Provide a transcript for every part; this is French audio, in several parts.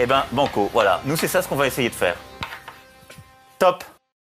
Eh ben, banco, voilà. Nous, c'est ça ce qu'on va essayer de faire. Top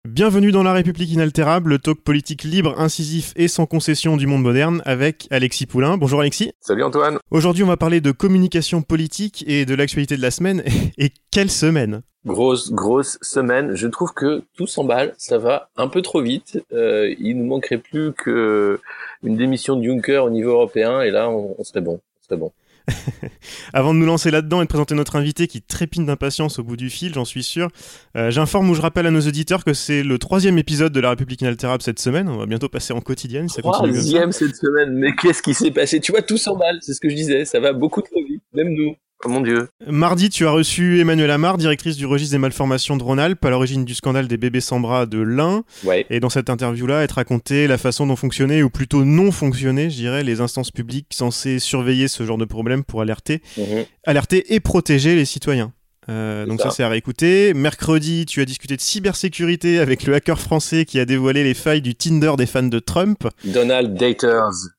Bienvenue dans La République inaltérable, le talk politique libre, incisif et sans concession du monde moderne avec Alexis Poulain. Bonjour Alexis. Salut Antoine. Aujourd'hui, on va parler de communication politique et de l'actualité de la semaine. Et quelle semaine Grosse, grosse semaine. Je trouve que tout s'emballe, ça va un peu trop vite. Euh, il nous manquerait plus que une démission de Juncker au niveau européen et là, on, on serait bon. On serait bon. Avant de nous lancer là-dedans et de présenter notre invité qui trépine d'impatience au bout du fil, j'en suis sûr, euh, j'informe ou je rappelle à nos auditeurs que c'est le troisième épisode de La République inaltérable cette semaine. On va bientôt passer en quotidienne. Troisième cette semaine. Mais qu'est-ce qui s'est passé? Tu vois, tout s'emballe. C'est ce que je disais. Ça va beaucoup trop vite. Même nous. Oh mon dieu. Mardi, tu as reçu Emmanuel Amar, directrice du registre des malformations de Rhône-Alpes, à l'origine du scandale des bébés sans bras de l'Ain. Ouais. Et dans cette interview-là, elle te racontait la façon dont fonctionnaient, ou plutôt non fonctionnaient, je dirais, les instances publiques censées surveiller ce genre de problème pour alerter, Mhm. alerter et protéger les citoyens. Euh, donc ça, ça. c'est à réécouter. Mercredi, tu as discuté de cybersécurité avec le hacker français qui a dévoilé les failles du Tinder des fans de Trump. Donald Daters.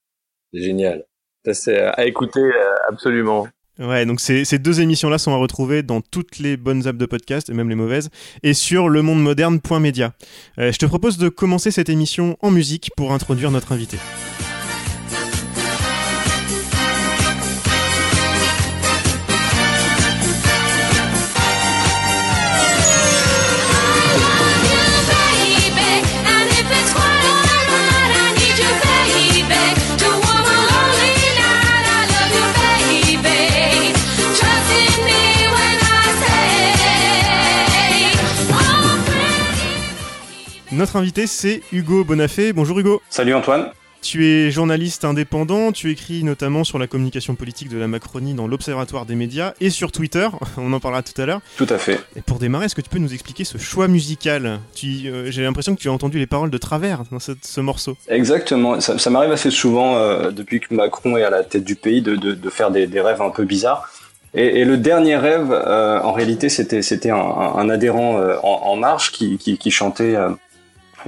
Génial. Ça, c'est à écouter euh, absolument. Ouais, donc ces, ces deux émissions-là sont à retrouver dans toutes les bonnes apps de podcast, et même les mauvaises, et sur lemondemoderne.media. Euh, je te propose de commencer cette émission en musique pour introduire notre invité. Notre invité, c'est Hugo Bonafé. Bonjour Hugo. Salut Antoine. Tu es journaliste indépendant, tu écris notamment sur la communication politique de la Macronie dans l'Observatoire des médias et sur Twitter, on en parlera tout à l'heure. Tout à fait. Et pour démarrer, est-ce que tu peux nous expliquer ce choix musical? Euh, J'ai l'impression que tu as entendu les paroles de travers dans ce, ce morceau. Exactement. Ça, ça m'arrive assez souvent euh, depuis que Macron est à la tête du pays de, de, de faire des, des rêves un peu bizarres. Et, et le dernier rêve, euh, en réalité, c'était un, un adhérent en, en marche qui, qui, qui chantait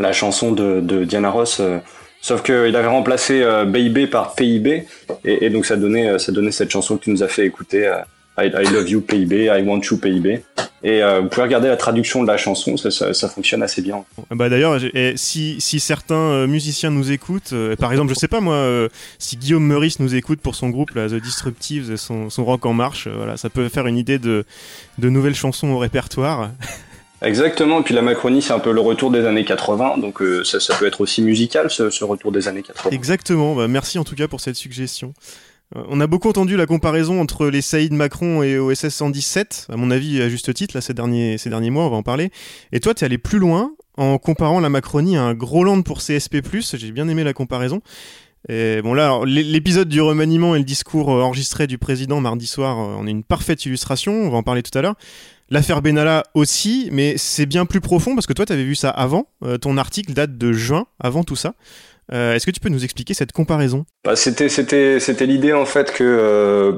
la chanson de, Diana Ross. euh, Sauf qu'il avait remplacé euh, Baby par PIB, et, et donc ça donnait, euh, ça donnait cette chanson que tu nous as fait écouter, euh, I, love you PIB, I want you PIB. Et vous pouvez regarder la traduction de la chanson, ça, fonctionne assez bien. Bah d'ailleurs, eh, si, certains musiciens nous écoutent, par exemple, je sais pas moi, si Guillaume Meurice nous écoute pour son groupe The Disruptives, son, son rock en marche, voilà, ça peut faire une idée de nouvelles chansons au répertoire. Exactement, et puis la Macronie, c'est un peu le retour des années 80, donc euh, ça, peut être aussi musical, ce, retour des années 80. Exactement, bah, merci en tout cas pour cette suggestion. Euh, On a beaucoup entendu la comparaison entre les Saïd Macron et OSS 117, à mon avis à juste titre, là, ces derniers, ces derniers mois, on va en parler. Et toi, tu es allé plus loin en comparant la Macronie à un Groland pour CSP+, j'ai bien aimé la comparaison. Et bon là, l'épisode du remaniement et le discours euh, enregistré du président mardi soir en est une parfaite illustration, on va en parler tout à l'heure. L'affaire Benalla aussi, mais c'est bien plus profond parce que toi, tu avais vu ça avant. Euh, ton article date de juin, avant tout ça. Euh, Est-ce que tu peux nous expliquer cette comparaison? Bah, c'était l'idée en fait que euh,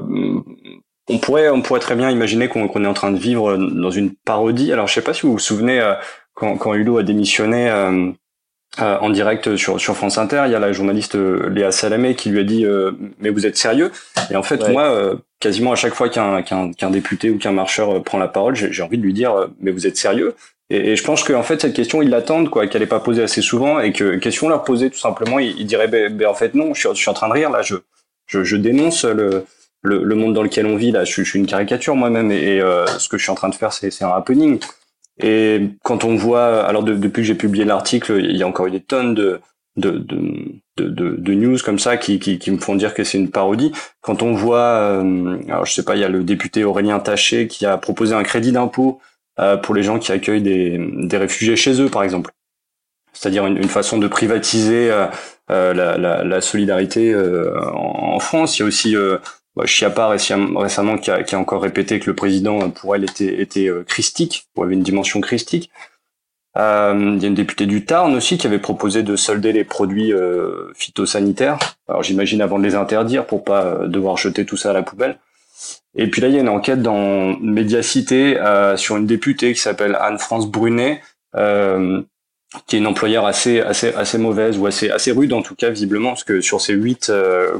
on pourrait on pourrait très bien imaginer qu'on est en train de vivre dans une parodie. Alors je sais pas si vous vous souvenez euh, quand quand Hulot a démissionné euh, en direct sur sur France Inter, il y a la journaliste euh, Léa Salamé qui lui a dit euh, mais vous êtes sérieux? Et en fait Ouais. moi euh, quasiment à chaque fois qu'un député ou qu'un marcheur euh, prend la parole, j'ai envie de lui dire euh, mais vous êtes sérieux? Et, et je pense qu'en fait cette question ils l'attendent quoi, qu'elle est pas posée assez souvent et que question leur poser tout simplement, ils, ils diraient ben, ben, en fait non, je suis, je suis en train de rire là, je je, je dénonce le, le le monde dans lequel on vit là, je, suis- je suis une caricature moi-même et, et, euh, ce que je suis en train de faire c'est un happening. Et quand on voit, alors de- depuis que j'ai publié l'article, il y a encore eu des tonnes de de, de, de, de, de news comme ça qui, qui, qui me font dire que c'est une parodie. Quand on voit, euh, alors je sais pas, il y a le député Aurélien Taché qui a proposé un crédit d'impôt euh, pour les gens qui accueillent des, des réfugiés chez eux, par exemple. C'est-à-dire une, une façon de privatiser euh, euh, la, la, la solidarité euh, en, en France. Il y a aussi euh, bah, récemment qui a, encore répété que le président pour elle était, était christique, ou avait une dimension christique. Euh, il y a une députée du Tarn aussi qui avait proposé de solder les produits euh, phytosanitaires. Alors j'imagine avant de les interdire pour pas euh, devoir jeter tout ça à la poubelle. Et puis là, il y a une enquête dans Médiacité euh, sur une députée qui s'appelle Anne-France Brunet, euh, qui est une employeur assez assez assez mauvaise ou assez assez rude en tout cas visiblement, parce que sur ses huit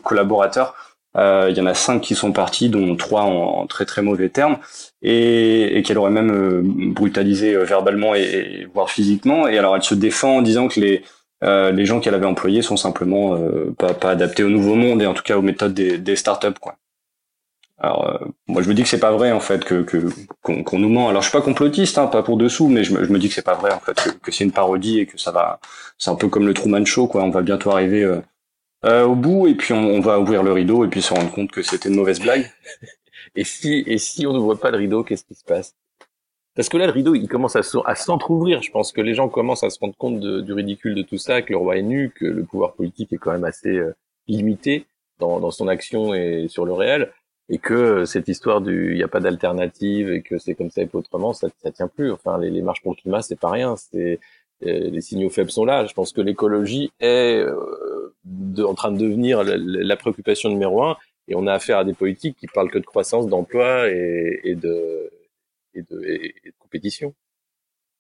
collaborateurs, euh, il y en a cinq qui sont partis, dont trois en, très très mauvais termes, et, et qu'elle aurait même euh, brutalisé euh, verbalement et, voire physiquement. Et alors elle se défend en disant que les les gens qu'elle avait employés sont simplement pas, pas adaptés au nouveau monde et en tout cas aux méthodes des, des startups quoi. Alors moi je me dis que c'est pas vrai en fait que qu'on nous ment. Alors je suis pas complotiste, hein, pas pour dessous, mais je me, je me dis que c'est pas vrai en fait, que, que c'est une parodie et que ça va. C'est un peu comme le Truman Show quoi. On va bientôt arriver euh, au bout et puis on, va ouvrir le rideau et puis se rendre compte que c'était une mauvaise blague. et si et si on ne voit pas le rideau, qu'est-ce qui se passe? Parce que là, le rideau, il commence à, s'entrouvrir. Je pense que les gens commencent à se rendre compte de, du ridicule de tout ça, que le roi est nu, que le pouvoir politique est quand même assez euh, limité dans, dans son action et sur le réel, et que cette histoire du il n'y a pas d'alternative et que c'est comme ça et pas autrement, ça, ça tient plus. Enfin, les, les marches pour le climat, c'est pas rien. C'est les signaux faibles sont là. Je pense que l'écologie est euh, en train de devenir la, préoccupation numéro un, et on a affaire à des politiques qui parlent que de croissance, d'emploi et, de, compétition.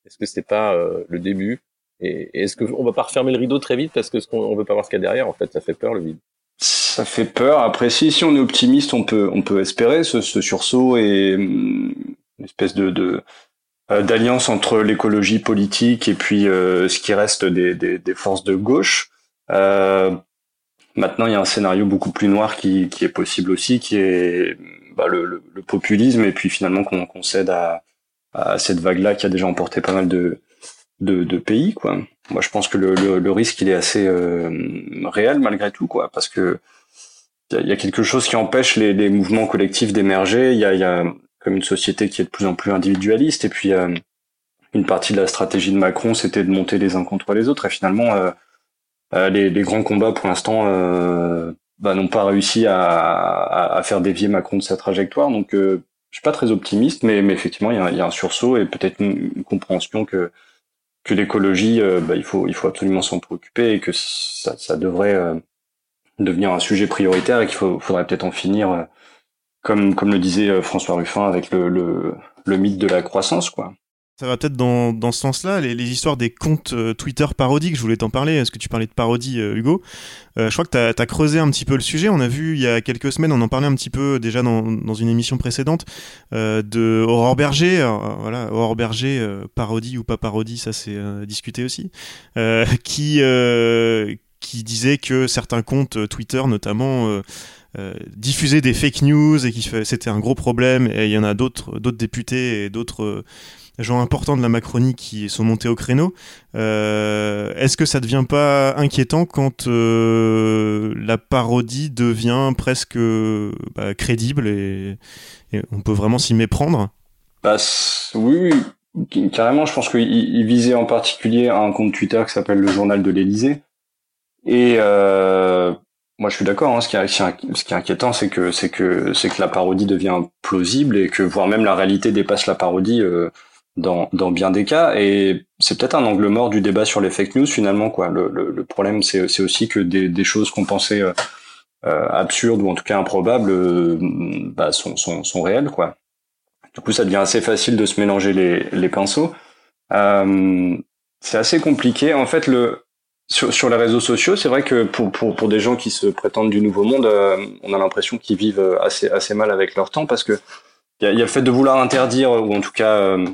Est-ce que c'est pas euh, le début? Et, est-ce qu'on va pas refermer le rideau très vite parce que qu'on on veut pas voir ce qu'il y a derrière En fait, ça fait peur le vide. Ça fait peur. Après, si, on est optimiste, on peut, on peut espérer ce, sursaut et hum, une espèce de, d'alliance entre l'écologie politique et puis euh, ce qui reste des, des, des, forces de gauche. Euh, maintenant, il y a un scénario beaucoup plus noir qui, qui est possible aussi, qui est bah, le, le, le, populisme et puis finalement qu'on cède à, à cette vague-là qui a déjà emporté pas mal de, de, de, pays. Quoi. Moi, je pense que le, le risque, il est assez euh, réel malgré tout, quoi, parce que il y a quelque chose qui empêche les, les mouvements collectifs d'émerger. Il y a, y a comme une société qui est de plus en plus individualiste. Et puis euh, une partie de la stratégie de Macron, c'était de monter les uns contre les autres. Et finalement, euh, euh, les, grands combats pour l'instant bah, n'ont pas réussi à, faire dévier Macron de sa trajectoire. Donc je suis pas très optimiste, mais, effectivement, il y a, un sursaut et peut-être une, compréhension que que l'écologie, bah, il faut absolument s'en préoccuper et que ça devrait devenir un sujet prioritaire et qu'il faudrait peut-être en finir comme, comme le disait euh, François Ruffin avec le, le, le mythe de la croissance, quoi. Ça va peut-être dans, dans ce sens-là, les, les, histoires des comptes euh, Twitter parodiques, je voulais t'en parler, est-ce que tu parlais de parodie, euh, Hugo. Je crois que tu as, creusé un petit peu le sujet, on a vu il y a quelques semaines, on en parlait un petit peu déjà dans, dans une émission précédente, de Aurore Berger, voilà, Aurore Berger, parodie ou pas parodie, ça c'est discuté aussi, qui, qui disait que certains comptes Twitter notamment euh, diffuser des fake news et qui c'était un gros problème et il y en a d'autres d'autres députés et d'autres euh, gens importants de la Macronie qui sont montés au créneau. Euh, est-ce que ça devient pas inquiétant quand la parodie devient presque bah, crédible et, on peut vraiment s'y méprendre? Bah, Oui, oui, carrément. Je pense qu'il visait en particulier un compte Twitter qui s'appelle le Journal de l'Élysée. Et euh, moi, je suis d'accord. Hein, ce, qui est, ce qui est inquiétant, c'est que c'est que c'est que la parodie devient plausible et que voire même la réalité dépasse la parodie euh, dans dans bien des cas. Et c'est peut-être un angle mort du débat sur les fake news finalement. Quoi. Le, le, le problème, c'est c'est aussi que des, des choses qu'on pensait euh, euh, absurdes ou en tout cas improbables euh, bah, sont, sont sont réelles. Quoi. Du coup, ça devient assez facile de se mélanger les les pinceaux. Euh, c'est assez compliqué. En fait, le sur, sur les réseaux sociaux, c'est vrai que pour, pour, pour des gens qui se prétendent du nouveau monde, euh, on a l'impression qu'ils vivent assez, assez mal avec leur temps parce que il y a, le fait de vouloir interdire ou en tout cas euh,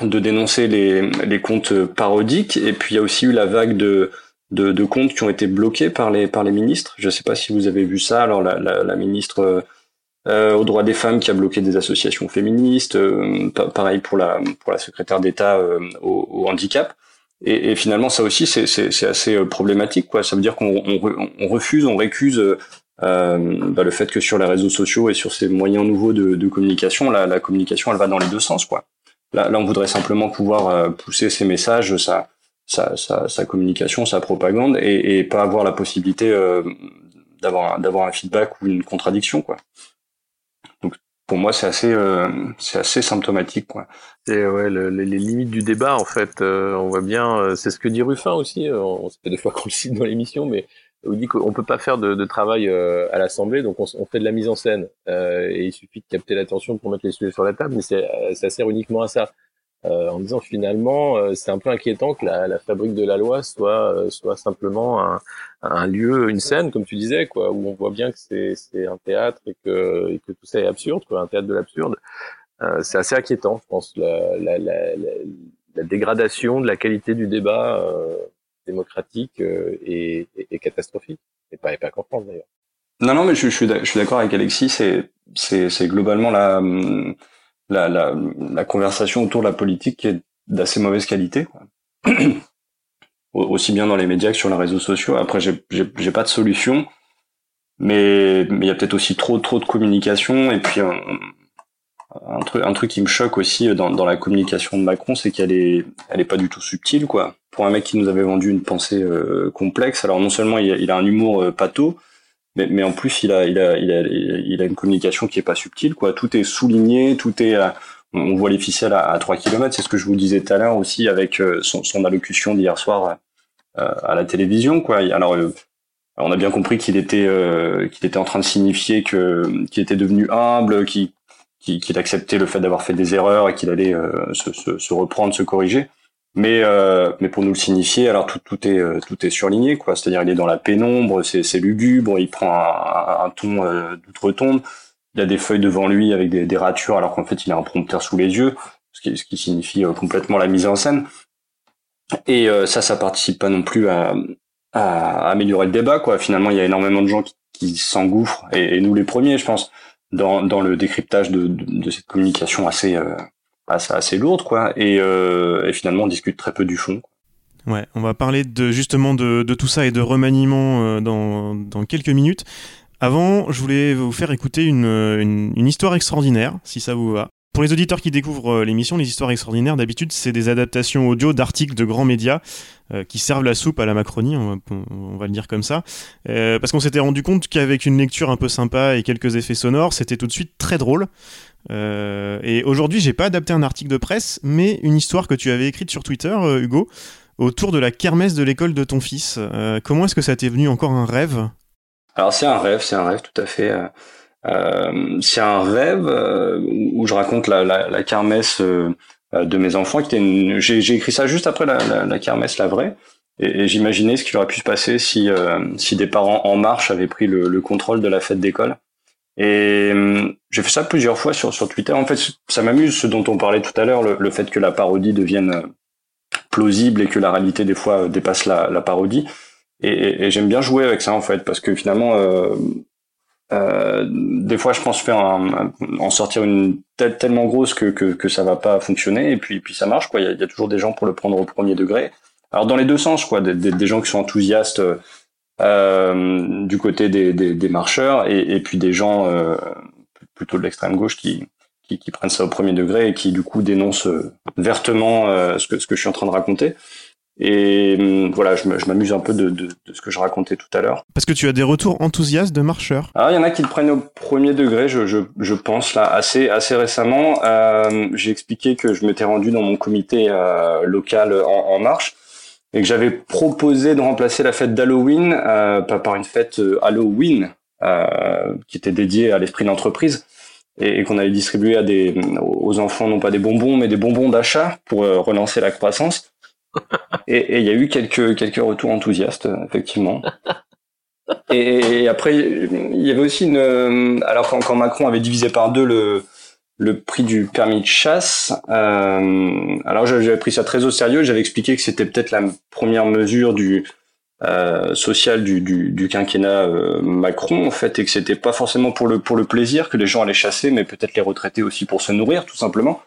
de dénoncer les, les comptes parodiques et puis il y a aussi eu la vague de, de, comptes qui ont été bloqués par les, par les ministres. Je ne sais pas si vous avez vu ça. Alors la, ministre euh, aux droits des femmes qui a bloqué des associations féministes, euh, pareil pour la, pour la secrétaire d'État au handicap. Et, et, finalement, ça aussi, c'est assez euh, problématique. Quoi. Ça veut dire qu'on on, on refuse, on récuse euh, bah, le fait que sur les réseaux sociaux et sur ces moyens nouveaux de, de communication, la, la, communication, elle va dans les deux sens. Quoi. Là, là on voudrait simplement pouvoir euh, pousser ces messages, sa, sa, sa, communication, sa propagande, et, et, pas avoir la possibilité euh, d'avoir d'avoir un feedback ou une contradiction quoi. Pour moi c'est assez euh, c'est assez symptomatique quoi. C'est ouais les, limites du débat en fait. Euh, on voit bien, euh, c'est ce que dit Ruffin aussi. on sait des fois qu'on le cite dans l'émission, mais on dit qu'on peut pas faire de, de travail à l'Assemblée, donc on, on, fait de la mise en scène. et il suffit de capter l'attention pour mettre les sujets sur la table, mais ça sert uniquement à ça. Euh, en disant finalement euh, c'est un peu inquiétant que la, la, fabrique de la loi soit euh, soit simplement un, un, lieu, une scène comme tu disais quoi, où on voit bien que c'est c'est un théâtre et que et que tout ça est absurde quoi, un théâtre de l'absurde. c'est assez inquiétant, je pense, la, la, la, la, dégradation de la qualité du débat démocratique est, est, catastrophique et pas et pas qu'en d'ailleurs. Non non mais je, je suis d'accord avec Alexis, c'est globalement la hum, la, la, conversation autour de la politique qui est d'assez mauvaise qualité. Aussi bien dans les médias que sur les réseaux sociaux. Après, j'ai pas de solution, mais il y a peut-être aussi trop trop de communication. Et puis un, un, truc un truc qui me choque aussi dans, dans la communication de Macron, c'est qu'elle est elle est pas du tout subtile quoi. Pour un mec qui nous avait vendu une pensée euh, complexe, alors non seulement il a, il a un humour euh, pâteau, mais, mais en plus il a, il a, il a, il a une communication qui est pas subtile, quoi. Tout est souligné, tout est, euh, on voit les ficelles à, à 3 km. C'est ce que je vous disais tout à l'heure aussi avec euh, son, allocution d'hier soir euh, à la télévision, quoi. Alors, on a bien compris qu'il était, qu'il était en train de signifier que, qu'il était devenu humble, qu'il, qu'il acceptait le fait d'avoir fait des erreurs et qu'il allait se, se, se, reprendre, se corriger mais euh, mais pour nous le signifier alors tout tout est euh, tout est surligné quoi. C'est-à-dire il est dans la pénombre c'est c'est lugubre il prend un, un ton euh, d'outre-tombe. Il a des feuilles devant lui avec des, des ratures alors qu'en fait il a un prompteur sous les yeux ce qui ce qui signifie euh, complètement la mise en scène. Et euh, ça ça participe pas non plus à, à améliorer le débat quoi. Finalement il y a énormément de gens qui, s'engouffrent et, et, nous les premiers je pense dans dans le décryptage de de, de cette communication assez assez, assez lourde, quoi. Et, euh, et, finalement, on discute très peu du fond. Ouais, on va parler de justement de, de tout ça et de remaniement euh, dans, dans quelques minutes. Avant, je voulais vous faire écouter une, une, une, histoire extraordinaire, si ça vous va. Pour les auditeurs qui découvrent euh, l'émission, les histoires extraordinaires, d'habitude, c'est des adaptations audio d'articles de grands médias euh, qui servent la soupe à la Macronie, on va, on va le dire comme ça. Euh, parce qu'on s'était rendu compte qu'avec une lecture un peu sympa et quelques effets sonores, c'était tout de suite très drôle. Euh, et aujourd'hui, j'ai pas adapté un article de presse, mais une histoire que tu avais écrite sur Twitter, euh, Hugo, autour de la kermesse de l'école de ton fils. Euh, comment est-ce que ça t'est venu encore un rêve? Alors c'est un rêve, c'est un rêve tout à fait. C'est un rêve où je raconte la, kermesse de mes enfants. J'ai, écrit ça juste après la, kermesse, la vraie. Et, j'imaginais ce qui aurait pu se passer si, si des parents en marche avaient pris le contrôle de la fête d'école. Et hum, j'ai fait ça plusieurs fois sur, sur Twitter. En fait, ça m'amuse ce dont on parlait tout à l'heure, le, fait que la parodie devienne euh, plausible et que la réalité des fois euh, dépasse la, la parodie. Et, et, j'aime bien jouer avec ça en fait, parce que finalement, euh, euh, des fois, je pense faire un, en sortir une tête tellement grosse que, que, que ça va pas fonctionner, et puis puis ça marche quoi. Il y a, y a, toujours des gens pour le prendre au premier degré. Alors dans les deux sens quoi, des, des, des gens qui sont enthousiastes euh, du côté des, des, des marcheurs et, et, puis des gens euh, plutôt de l'extrême gauche qui, qui, qui, prennent ça au premier degré et qui du coup dénoncent euh, vertement euh, ce, que, ce que je suis en train de raconter. Et hum, voilà, je m'amuse un peu de, de, de, ce que je racontais tout à l'heure. Parce que tu as des retours enthousiastes de marcheurs. Alors il y en a qui le prennent au premier degré, je, je, je pense là assez assez récemment. Euh, J'ai expliqué que je m'étais rendu dans mon comité euh, local en, en, marche et que j'avais proposé de remplacer la fête d'Halloween euh, par une fête euh, Halloween euh, qui était dédiée à l'esprit d'entreprise et, et qu'on allait distribuer à des aux enfants non pas des bonbons mais des bonbons d'achat pour euh, relancer la croissance. Et il y a eu quelques quelques retours enthousiastes effectivement. Et, et, après il y avait aussi une alors quand, quand Macron avait divisé par deux le le prix du permis de chasse. Euh, alors j'avais pris ça très au sérieux, j'avais expliqué que c'était peut-être la première mesure du euh, social du, du, du quinquennat euh, Macron en fait, et que c'était pas forcément pour le pour le plaisir que les gens allaient chasser, mais peut-être les retraités aussi pour se nourrir tout simplement,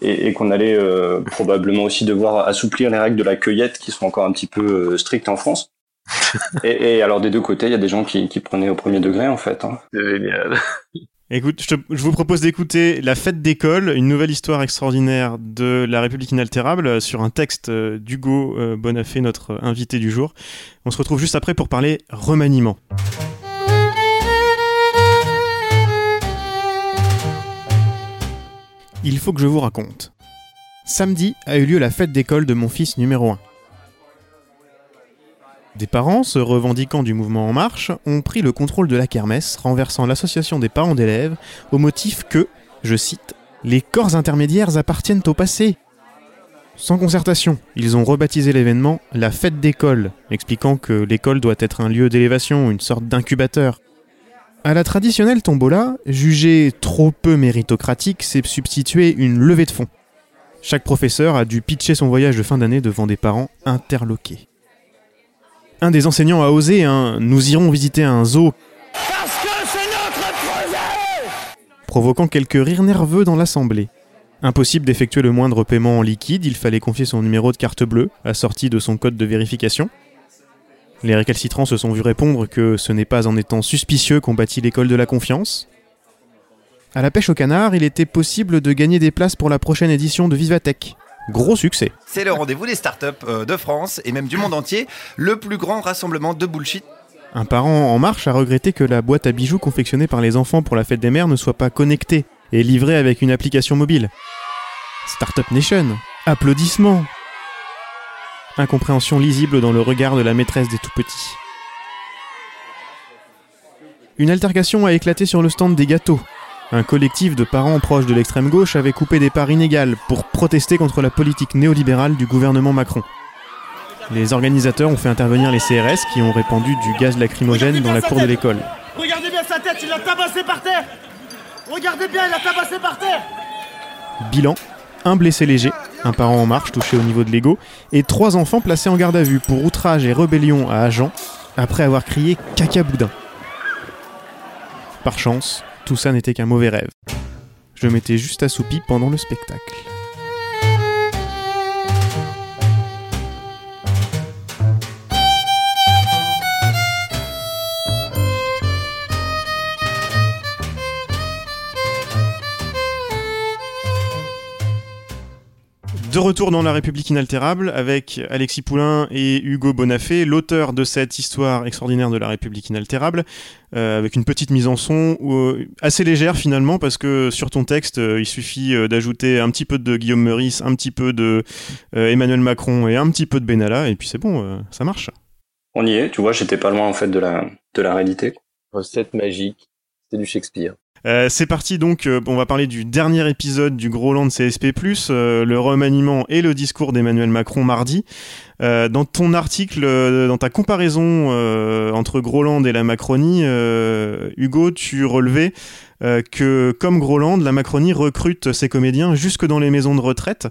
et, et qu'on allait euh, probablement aussi devoir assouplir les règles de la cueillette qui sont encore un petit peu euh, strictes en France. et, et, alors des deux côtés, il y a des gens qui, qui prenaient au premier degré en fait. Hein. Génial. Écoute, je, vous propose d'écouter La fête d'école, une nouvelle histoire extraordinaire de la République inaltérable euh, sur un texte euh, d'Hugo euh, Bonafé, notre invité du jour. On se retrouve juste après pour parler remaniement. Il faut que je vous raconte. Samedi a eu lieu la fête d'école de mon fils numéro 1. Des parents, se revendiquant du mouvement En Marche, ont pris le contrôle de la kermesse, renversant l'association des parents d'élèves au motif que, je cite, les corps intermédiaires appartiennent au passé. Sans concertation, ils ont rebaptisé l'événement la fête d'école, expliquant que l'école doit être un lieu d'élévation, une sorte d'incubateur. À la traditionnelle tombola, jugée trop peu méritocratique, s'est substituée une levée de fonds. Chaque professeur a dû pitcher son voyage de fin d'année devant des parents interloqués. Un des enseignants a osé un Nous irons visiter un zoo. Parce que c'est notre projet provoquant quelques rires nerveux dans l'assemblée. Impossible d'effectuer le moindre paiement en liquide, il fallait confier son numéro de carte bleue, assorti de son code de vérification. Les récalcitrants se sont vus répondre que ce n'est pas en étant suspicieux qu'on bâtit l'école de la confiance. À la pêche au canard, il était possible de gagner des places pour la prochaine édition de Vivatech. Gros succès. C'est le rendez-vous des startups euh, de France et même du monde entier, le plus grand rassemblement de bullshit. Un parent en marche a regretté que la boîte à bijoux confectionnée par les enfants pour la fête des mères ne soit pas connectée et livrée avec une application mobile. Startup Nation. Applaudissements. Incompréhension lisible dans le regard de la maîtresse des tout-petits. Une altercation a éclaté sur le stand des gâteaux. Un collectif de parents proches de l'extrême gauche avait coupé des parts inégales pour protester contre la politique néolibérale du gouvernement Macron. Les organisateurs ont fait intervenir les CRS qui ont répandu du gaz lacrymogène dans la cour de l'école. Regardez bien sa tête, il l'a tabassé par terre Regardez bien, il l'a tabassé par terre Bilan un blessé léger, un parent en marche touché au niveau de l'ego, et trois enfants placés en garde à vue pour outrage et rébellion à agent après avoir crié caca boudin. Par chance, tout ça n'était qu'un mauvais rêve. Je m'étais juste assoupi pendant le spectacle. De retour dans La République inaltérable avec Alexis Poulain et Hugo Bonafé, l'auteur de cette histoire extraordinaire de La République inaltérable, euh, avec une petite mise en son euh, assez légère finalement, parce que sur ton texte, euh, il suffit euh, d'ajouter un petit peu de Guillaume Meurice, un petit peu de euh, Emmanuel Macron et un petit peu de Benalla, et puis c'est bon, euh, ça marche. On y est, tu vois, j'étais pas loin en fait de la, de la réalité. Recette magique, c'est du Shakespeare. Euh, c'est parti donc, euh, on va parler du dernier épisode du Groland CSP+, euh, le remaniement et le discours d'Emmanuel Macron mardi. Dans ton article, dans ta comparaison entre Groland et la Macronie, Hugo, tu relevais que comme Groland, la Macronie recrute ses comédiens jusque dans les maisons de retraite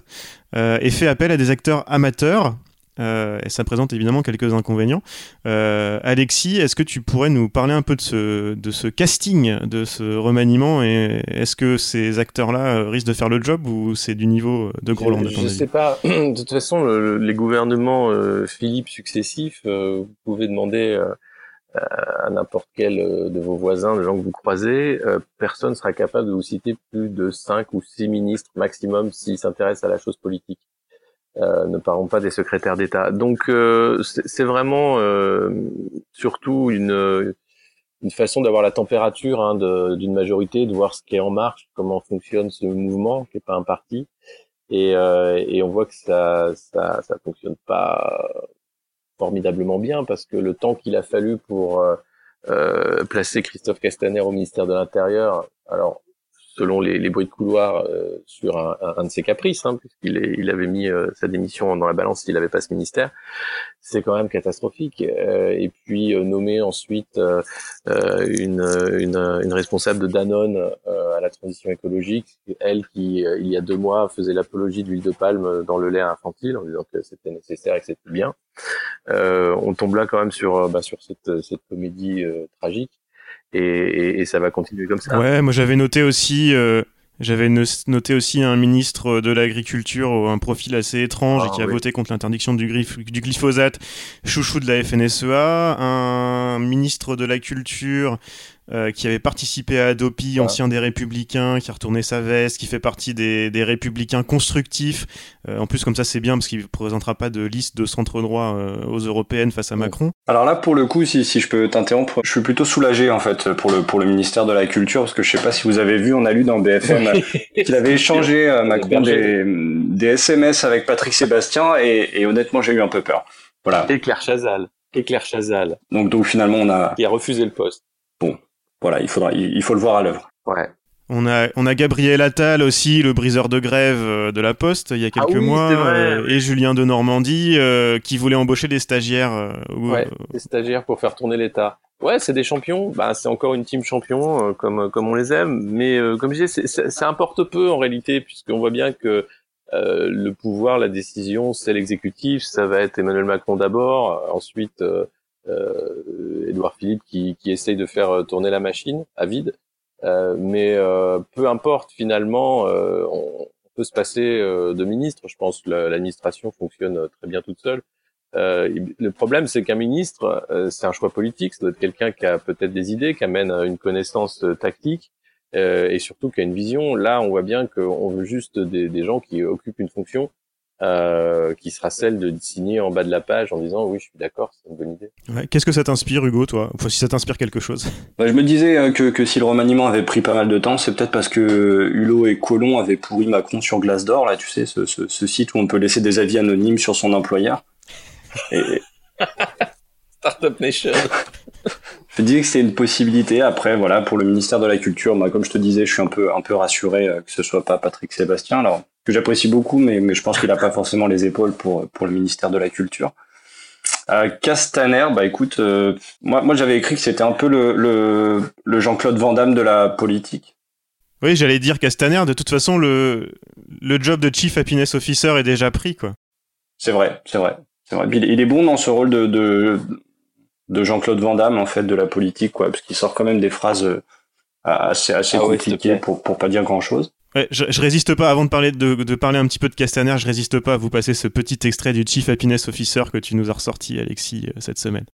et fait appel à des acteurs amateurs. Euh, et ça présente évidemment quelques inconvénients. Euh, Alexis, est-ce que tu pourrais nous parler un peu de ce, de ce casting, de ce remaniement et est-ce que ces acteurs-là euh, risquent de faire le job ou c'est du niveau de Groland Je, avis sais pas. De toute façon, le- les gouvernements euh, Philippe successifs, euh, vous pouvez demander euh, à n'importe quel euh, de vos voisins, de gens que vous croisez, euh, personne sera capable de vous citer plus de cinq ou six ministres maximum s'ils s'intéressent à la chose politique. Euh, ne parlons pas des secrétaires d'État. Donc euh, c'est vraiment euh, surtout une une façon d'avoir la température hein, d'une majorité, de voir ce qui est en marche, comment fonctionne ce mouvement, qui est pas un parti, et, euh, et on voit que ça ça ça fonctionne pas formidablement bien parce que le temps qu'il a fallu pour euh, placer Christophe Castaner au ministère de l'Intérieur, alors selon les, les bruits de couloir euh, sur un, un- de ses caprices, hein, puisqu'il il avait mis euh, sa démission dans la balance s'il n'avait pas ce ministère, c'est quand même catastrophique. Euh, et puis euh, nommer ensuite euh, euh, une, une, une responsable de Danone à la transition écologique, elle qui il y a deux mois faisait l'apologie de l'huile de palme dans le lait infantile en disant que c'était nécessaire et que c'était bien. On tombe là quand même sur bah, sur cette, cette comédie tragique et, et, et ça va continuer comme ça. Ouais, moi j'avais noté aussi, euh, j'avais no- noté aussi un ministre de l'agriculture, un profil assez étrange Ah, et qui a oui. voté contre l'interdiction du glyphosate, chouchou de la FNSEA, un ministre de la culture euh, qui avait participé à Adopi, ancien des Républicains, qui a retourné sa veste, qui fait partie des, des Républicains constructifs. Euh, en plus, comme ça, c'est bien parce qu'il ne présentera pas de liste de centre droit euh, aux européennes face à Macron. Alors là, pour le coup, si, si je peux t'interrompre, je suis plutôt soulagé en fait pour le pour le ministère de la Culture parce que je sais pas si vous avez vu, on a lu dans BFM qu'il avait échangé Macron des, des SMS avec Patrick Sébastien et, et honnêtement, j'ai eu un peu peur. Voilà. Et Claire Chazal. Et Claire Chazal. Donc donc finalement, on a qui a refusé le poste. Bon, voilà, il faudra, il, faut le voir à l'œuvre. Ouais. On a, on a Gabriel Attal aussi, le briseur de grève euh, de la Poste, il y a quelques ah oui, mois, euh, et Julien de Normandie, euh, qui voulait embaucher des stagiaires. euh, ou- Ouais, des stagiaires pour faire tourner l'État. Ouais, c'est des champions. Bah, c'est encore une team champion, euh, comme comme on les aime. Mais euh, comme je disais, c'est- c'est c'est un porte-peu en réalité, puisqu'on voit bien que euh, le pouvoir, la décision, c'est l'exécutif. Ça va être Emmanuel Macron d'abord, euh, ensuite euh, euh, Philippe qui, qui essaye de faire euh, tourner la machine à vide. Euh, mais peu importe, finalement, on, peut se passer de ministre. Je pense que la- l'administration fonctionne très bien toute seule. Le problème, c'est qu'un ministre, c'est un choix politique. Ça doit être quelqu'un qui a peut-être des idées, qui amène une connaissance tactique et surtout qui a une vision. Là, on voit bien qu'on veut juste des, des gens qui occupent une fonction euh, qui sera celle de signer en bas de la page en disant oui, je suis d'accord, c'est une bonne idée. Ouais, Qu'est-ce que ça t'inspire, Hugo, toi? Enfin, si ça t'inspire quelque chose. Bah, je me disais euh, que, que si le remaniement avait pris pas mal de temps, c'est peut-être parce que Hulot et Colomb avaient pourri Macron sur Glassdoor, là, tu sais, ce, ce, ce site où on peut laisser des avis anonymes sur son employeur. Et Startup Nation. je me disais que c'était une possibilité. Après, voilà, pour le ministère de la Culture, moi, comme je te disais, je suis un peu, un peu rassuré euh, que ce soit pas Patrick Sébastien, alors que j'apprécie beaucoup, mais, mais je pense qu'il a pas forcément les épaules pour, pour le ministère de la Culture. Euh, Castaner, bah écoute, euh, moi, moi j'avais écrit que c'était un peu le, le, le Jean-Claude Van Damme de la politique. Oui, j'allais dire Castaner, de toute façon, le, le job de Chief Happiness Officer est déjà pris, quoi. C'est vrai, c'est vrai, c'est vrai. Il, il est bon dans ce rôle de, de, de Jean-Claude Van Damme, en fait, de la politique, quoi, parce qu'il sort quand même des phrases euh, assez, assez Ah compliquées pour, pour pas dire grand-chose. Ouais, je, je résiste pas, avant de parler, de, de parler un petit peu de Castaner, je résiste pas à vous passer ce petit extrait du Chief Happiness Officer que tu nous as ressorti, Alexis, euh, cette semaine.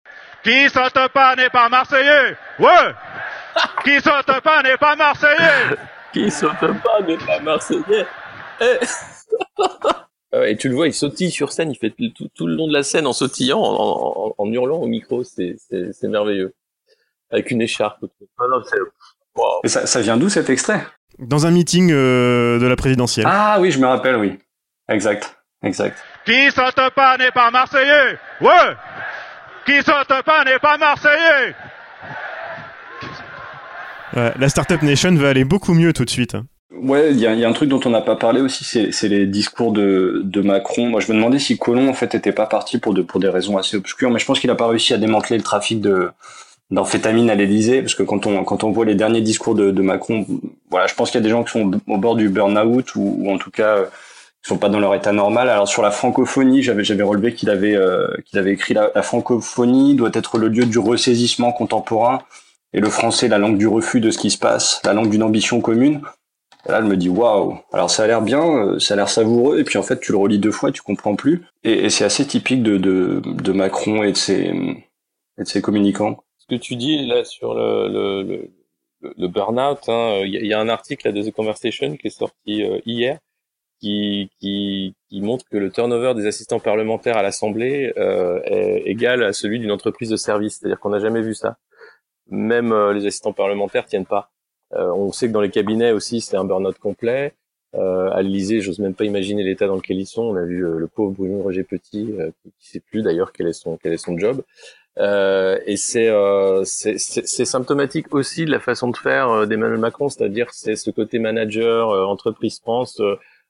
Qui saute pas n'est pas Marseillais Ouais Qui saute pas n'est pas Marseillais Qui saute pas n'est pas Marseillais. Eh. Ah ouais, Et tu le vois, il sautille sur scène, il fait tout, tout- le long de la scène en sautillant, en, en- en hurlant au micro, c'est c'est- c'est merveilleux. Avec une écharpe. autour. Ah non, c'est- wow. Ça, ça vient d'où cet extrait? Dans un meeting euh, de la présidentielle. Ah oui, je me rappelle, oui. Exact, exact. Qui saute pas n'est pas Marseillais Ouais Qui saute pas n'est pas Marseillais Ouais, la Startup Nation va aller beaucoup mieux tout de suite. hein. Ouais, il y a, il y a un truc dont on n'a pas parlé aussi, c'est les discours de, de Macron. Moi, je me demandais si Colomb, en fait, était pas parti pour, de, pour des raisons assez obscures, mais je pense qu'il a pas réussi à démanteler le trafic de d'amphétamine à l'Élysée, parce que quand on quand on voit les derniers discours de, de Macron, voilà, je pense qu'il y a des gens qui sont au bord du burn-out ou, ou en tout cas euh, qui sont pas dans leur état normal. Alors sur la francophonie, j'avais j'avais relevé qu'il avait euh, qu'il avait écrit la, francophonie doit être le lieu du ressaisissement contemporain et le français la langue du refus de ce qui se passe, la langue d'une ambition commune. Et là, je me dis waouh. Alors ça a l'air bien, euh, ça a l'air savoureux, et puis en fait, tu le relis deux fois, tu comprends plus. Et, et c'est assez typique de, de, de Macron et de ses et de ses communicants. Ce que tu dis là sur le, le, le, le- burn-out, hein, il y, a- il y a un article là, de The Conversation qui est sorti euh, hier qui, qui, qui montre que le turnover des assistants parlementaires à l'Assemblée euh, est égal à celui d'une entreprise de service. C'est-à-dire qu'on n'a jamais vu ça. Même euh, les assistants parlementaires tiennent pas. Euh, on sait que dans les cabinets aussi, c'est un burn-out complet. Euh, à l'Élysée, j'ose même pas imaginer l'état dans lequel ils sont. On a vu euh, le pauvre Bruno Roger Petit, euh, qui, qui sait plus d'ailleurs quel est son quel est son job. Euh, et c'est c'est symptomatique aussi de la façon de faire d'Emmanuel Macron, c'est-à-dire c'est ce côté manager, entreprise France,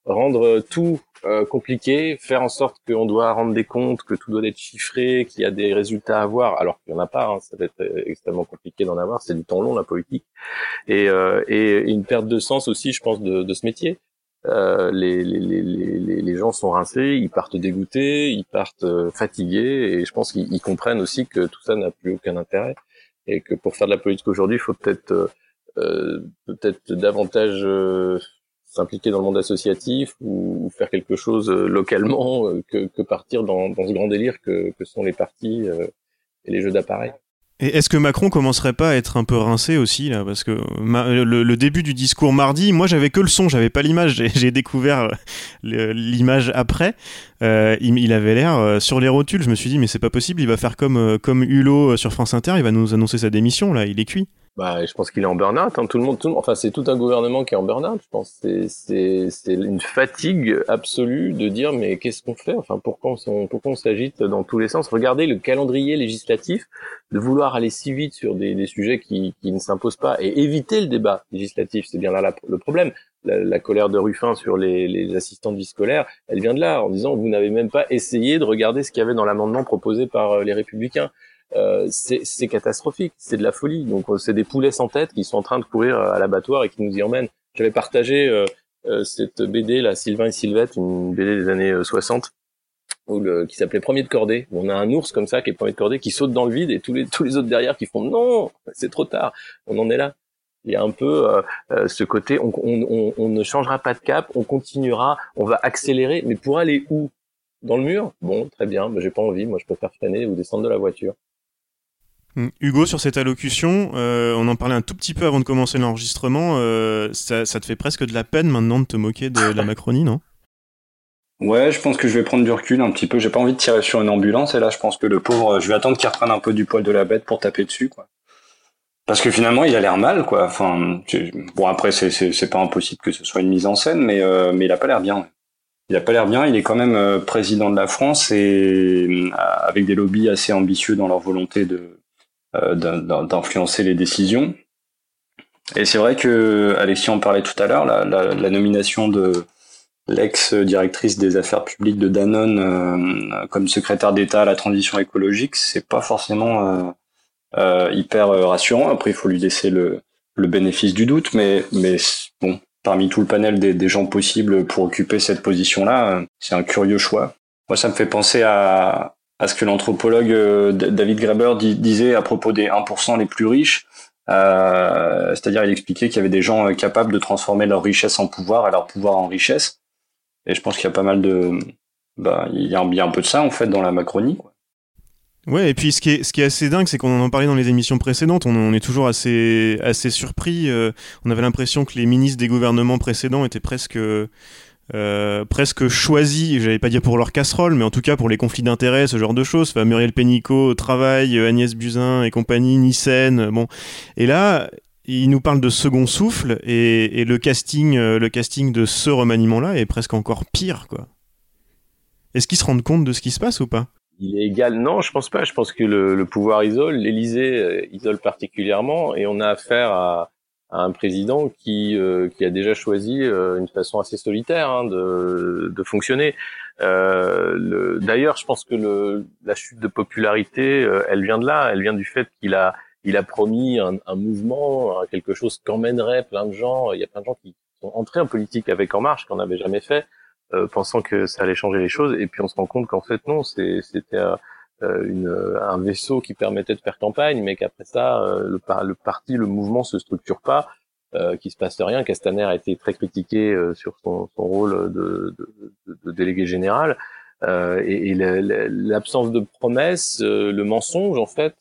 rendre tout euh, compliqué, faire en sorte qu'on doit rendre des comptes, que tout doit être chiffré, qu'il y a des résultats à avoir, alors qu'il n'y en a pas. hein, ça va être extrêmement compliqué d'en avoir. C'est du temps long la politique et, euh, et une perte de sens aussi, je pense, de, de ce métier. Euh, les, les, les, les, gens sont rincés, ils partent dégoûtés, ils partent euh, fatigués, et je pense qu'ils ils comprennent aussi que tout ça n'a plus aucun intérêt, et que pour faire de la politique aujourd'hui, il faut peut-être euh, euh, peut-être davantage euh, s'impliquer dans le monde associatif ou, faire quelque chose localement que, que partir dans, dans ce grand délire que, que sont les partis et les jeux d'appareils. Et est-ce que Macron commencerait pas à être un peu rincé aussi là? Parce que le, début du discours mardi, moi j'avais que le son, j'avais pas l'image. J'ai découvert l'image après. Euh, il, avait l'air euh, sur les rotules. Je me suis dit mais c'est pas possible. Il va faire comme euh, comme Hulot sur France Inter. Il va nous annoncer sa démission là. Il est cuit. Bah, je pense qu'il est en burn-out. Hein. Tout le monde, tout le monde, enfin, c'est tout un gouvernement qui est en burn-out. Je pense c'est c'est c'est une fatigue absolue de dire mais qu'est-ce qu'on fait? Enfin, pourquoi on pourquoi on s'agite dans tous les sens? Regardez le calendrier législatif de vouloir aller si vite sur des, des sujets qui qui ne s'imposent pas et éviter le débat législatif. C'est bien là le problème. La, la, colère de Ruffin sur les, les assistants de vie scolaire, elle vient de là, en disant vous n'avez même pas essayé de regarder ce qu'il y avait dans l'amendement proposé par euh, les Républicains. Euh, c'est catastrophique, c'est de la folie. Donc euh, c'est des poulets sans tête qui sont en train de courir euh, à l'abattoir et qui nous y emmènent. J'avais partagé cette BD là, Sylvain et Sylvette, une BD des années 60, où le, qui s'appelait Premier de cordée. on a un ours comme ça qui est premier de cordée, qui saute dans le vide et tous les tous les autres derrière qui font non, c'est trop tard. On en est là. Il y a un peu ce côté, on, on, on, ne changera pas de cap, on continuera, on va accélérer, mais pour aller où? Dans le mur? Bon, très bien, mais j'ai pas envie. Moi, je préfère freiner ou descendre de la voiture. Mm. Hugo, sur cette allocution, euh, on en parlait un tout petit peu avant de commencer l'enregistrement. Euh, ça, te fait presque de la peine maintenant de te moquer de la Macronie, non? Ouais, je pense que je vais prendre du recul un petit peu. J'ai pas envie de tirer sur une ambulance et là, je pense que le pauvre, je vais attendre qu'il reprenne un peu du poil de la bête pour taper dessus, quoi. Parce que finalement, il a l'air mal, quoi. Enfin, bon après, c'est pas impossible que ce soit une mise en scène, mais euh, mais il a pas l'air bien. Il a pas l'air bien. Il est quand même président de la France et avec des lobbies assez ambitieux dans leur volonté de euh, d'influencer les décisions. Et c'est vrai que Alexis en parlait tout à l'heure, la, nomination de l'ex-directrice des affaires publiques de Danone euh, comme secrétaire d'État à la transition écologique, c'est pas forcément euh, euh hyper rassurant. Après, il faut lui laisser le, le bénéfice du doute, mais, mais bon, parmi tout le panel des, des gens possibles pour occuper cette position-là, c'est un curieux choix. Moi, ça me fait penser à, à ce que l'anthropologue euh, David Graeber disait à propos des 1% les plus riches. Euh, c'est-à-dire, il expliquait qu'il y avait des gens euh, capables de transformer leur richesse en pouvoir et leur pouvoir en richesse. Et je pense qu'il y a pas mal de, bah, il y a un, un peu de ça en fait dans la Macronie. Ouais, et puis ce qui est, ce qui est assez dingue, c'est qu'on en parlait dans les émissions précédentes, on, on est toujours assez, assez surpris. on avait l'impression que les ministres des gouvernements précédents étaient presque euh, presque choisi, j'allais pas dire pour leur casserole, mais en tout cas pour les conflits d'intérêts, ce genre de choses. Enfin, Muriel Pénicaud, Travail, euh, Agnès Buzyn et compagnie, Nissen, euh, bon. Et là, il nous parle de second souffle et, le casting, le casting de ce remaniement-là est presque encore pire, quoi. Est-ce qu'ils se rendent compte de ce qui se passe ou pas? Il est égal. Non, je pense pas. Je pense que le, le pouvoir isole, l'Élysée isole particulièrement, et on a affaire à, à un président qui, euh, qui a déjà choisi euh, une façon assez solitaire hein, de, de fonctionner. Euh, D'ailleurs, je pense que le, la chute de popularité, euh, elle vient de là, elle vient du fait qu'il a, il a promis un, un, mouvement, quelque chose qu'emmènerait plein de gens. Il y a plein de gens qui sont entrés en politique avec En Marche, qu'on n'avait jamais fait, pensant que ça allait changer les choses, et puis on se rend compte qu'en fait non, c'était euh, une, un vaisseau qui permettait de faire campagne, mais qu'après ça, euh, le, le, parti, le mouvement se structure pas, euh, qu'il se passe rien. Castaner a été très critiqué euh, sur son, son, rôle de, de, de, délégué général. Euh, et, et l'absence de promesses, le mensonge en fait,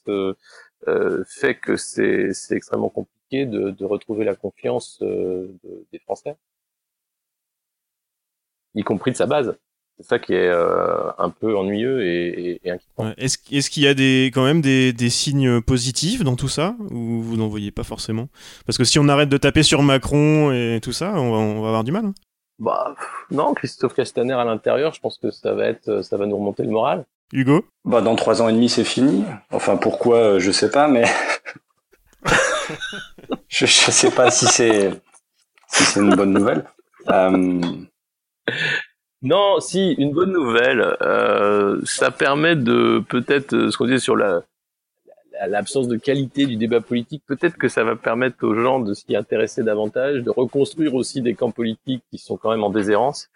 fait que c'est extrêmement compliqué de, retrouver la confiance des Français, y compris de sa base. C'est ça qui est euh, un peu ennuyeux et, et, inquiétant. Est-ce est qu'il y a des, quand même des, des, signes positifs dans tout ça ou vous n'en voyez pas forcément? Parce que si on arrête de taper sur Macron et tout ça, on va, on va avoir du mal. Hein. bah non, Christophe Castaner à l'intérieur, je pense que ça va être, ça va nous remonter le moral. Hugo? Bah dans trois ans et demi c'est fini. Enfin pourquoi, euh, je sais pas, mais je, je sais pas si c'est si c'est une bonne nouvelle. Euh... Non, si, une bonne nouvelle. Euh, ça permet de peut-être euh, ce qu'on disait sur la l'absence de qualité du débat politique, peut-être que ça va permettre aux gens de s'y intéresser davantage, de reconstruire aussi des camps politiques qui sont quand même en déshérence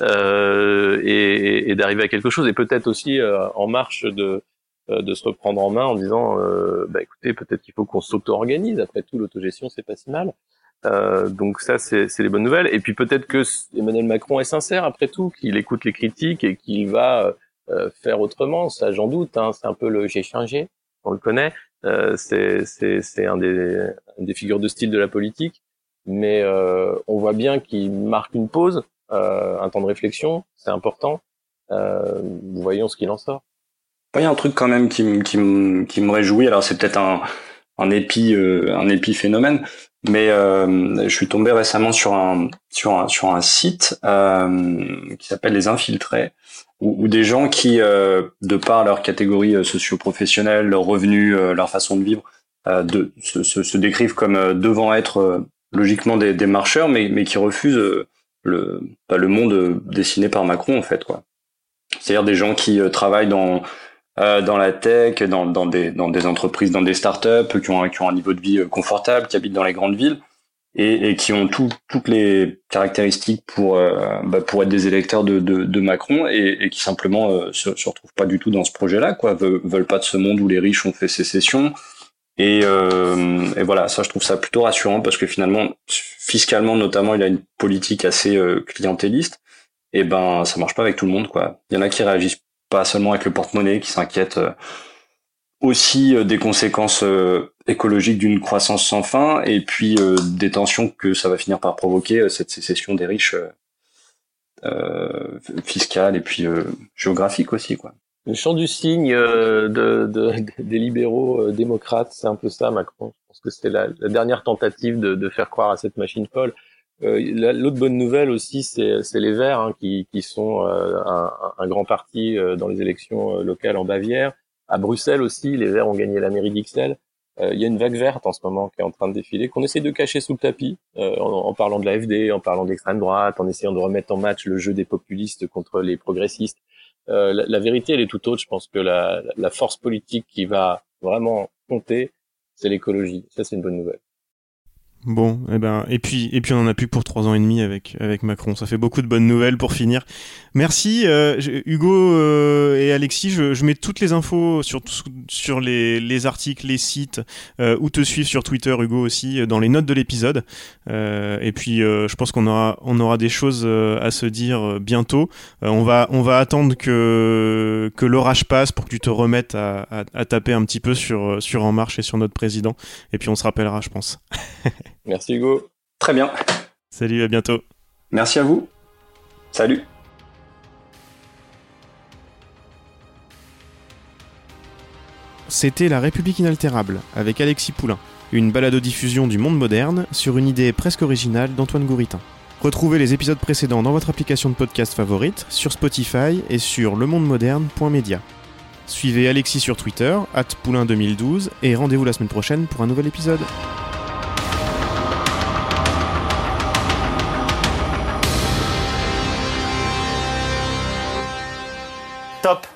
euh, et, et d'arriver à quelque chose, et peut-être aussi euh, en marche de euh, de se reprendre en main en disant, bah écoutez, peut-être qu'il faut qu'on s'auto-organise. Après tout, l'autogestion c'est pas si mal. Euh, donc ça, c'est les bonnes nouvelles. Et puis peut-être que Emmanuel Macron est sincère après tout, qu'il écoute les critiques et qu'il va euh, faire autrement. Ça, j'en doute. Hein. C'est un peu le j'ai changé, on le connaît. Euh, c'est un des des figures de style de la politique, mais euh, on voit bien qu'il marque une pause, euh, un temps de réflexion, c'est important. Euh, voyons ce qu'il en sort. Il y a un truc quand même qui, qui, qui me réjouit. Alors c'est peut-être un, un épi euh, un épiphénomène, mais euh, je suis tombé récemment sur un sur un sur un site euh, qui s'appelle les infiltrés, où des gens qui, euh, de par leur catégorie socio-professionnelle, leur revenu, euh, leur façon de vivre, de, se, se, se décrivent comme devant être logiquement des, des marcheurs, mais, mais qui refusent le, bah, le monde dessiné par Macron en fait quoi. C'est-à-dire des gens qui travaillent dans euh, dans la tech, dans, dans des dans des entreprises, dans des startups, qui ont qui ont un niveau de vie euh, confortable, qui habitent dans les grandes villes et, et qui ont tout, toutes les caractéristiques pour euh, bah, pour être des électeurs de, de, de Macron et, et qui simplement euh, se, se retrouvent pas du tout dans ce projet-là, quoi, veulent, pas de ce monde où les riches ont fait sécession. Et, euh, et voilà, ça je trouve ça plutôt rassurant parce que finalement, fiscalement notamment, il a une politique assez euh, clientéliste. Et ben, ça marche pas avec tout le monde, quoi. Il y en a qui réagissent pas seulement avec le porte-monnaie, qui s'inquiètent euh, aussi euh, des conséquences euh, écologiques d'une croissance sans fin, et puis des tensions que ça va finir par provoquer cette sécession des riches euh, fiscale et puis euh, géographique aussi, quoi. Le chant du de- des libéraux démocrates, c'est un peu ça, Macron. Je pense que c'est la, dernière tentative de faire croire à cette machine folle. Euh, la- L'autre bonne nouvelle aussi, c'est les Verts hein, qui, qui sont euh, un, un grand parti euh, dans les élections locales en Bavière. À Bruxelles aussi, les Verts ont gagné la mairie d'Ixelles. Il y a une vague verte en ce moment qui est en train de défiler, qu'on essaie de cacher sous le tapis, euh, en, en parlant de l'AFD, en parlant d'extrême droite, en essayant de remettre en match le jeu des populistes contre les progressistes. Euh, la, la vérité, elle est tout autre. Je pense que la, la force politique qui va vraiment compter, c'est l'écologie. Ça, c'est une bonne nouvelle. Bon, et ben, et puis, et puis on en a plus pour trois ans et demi avec avec Macron. Ça fait beaucoup de bonnes nouvelles pour finir. Merci euh, Hugo euh, et Alexis. Je, je mets toutes les infos sur sur les, les articles, les sites, euh, où te suivre sur Twitter, Hugo aussi, euh, dans les notes de l'épisode. Euh, et puis, euh, je pense qu'on aura on aura des choses à se dire bientôt. On va on va attendre que que l'orage passe pour que tu te remettes à, à, à taper un petit peu sur sur En Marche et sur notre président. Et puis on se rappellera, je pense. Merci Hugo. Très bien. Salut, à bientôt. Merci à vous. Salut. C'était La République inaltérable avec Alexis Poulain, une balado-diffusion du monde moderne sur une idée presque originale d'Antoine Gouritin. Retrouvez les épisodes précédents dans votre application de podcast favorite, sur Spotify et sur lemondemoderne.media. Suivez Alexis sur Twitter, poulain2012, et rendez-vous la semaine prochaine pour un nouvel épisode. Top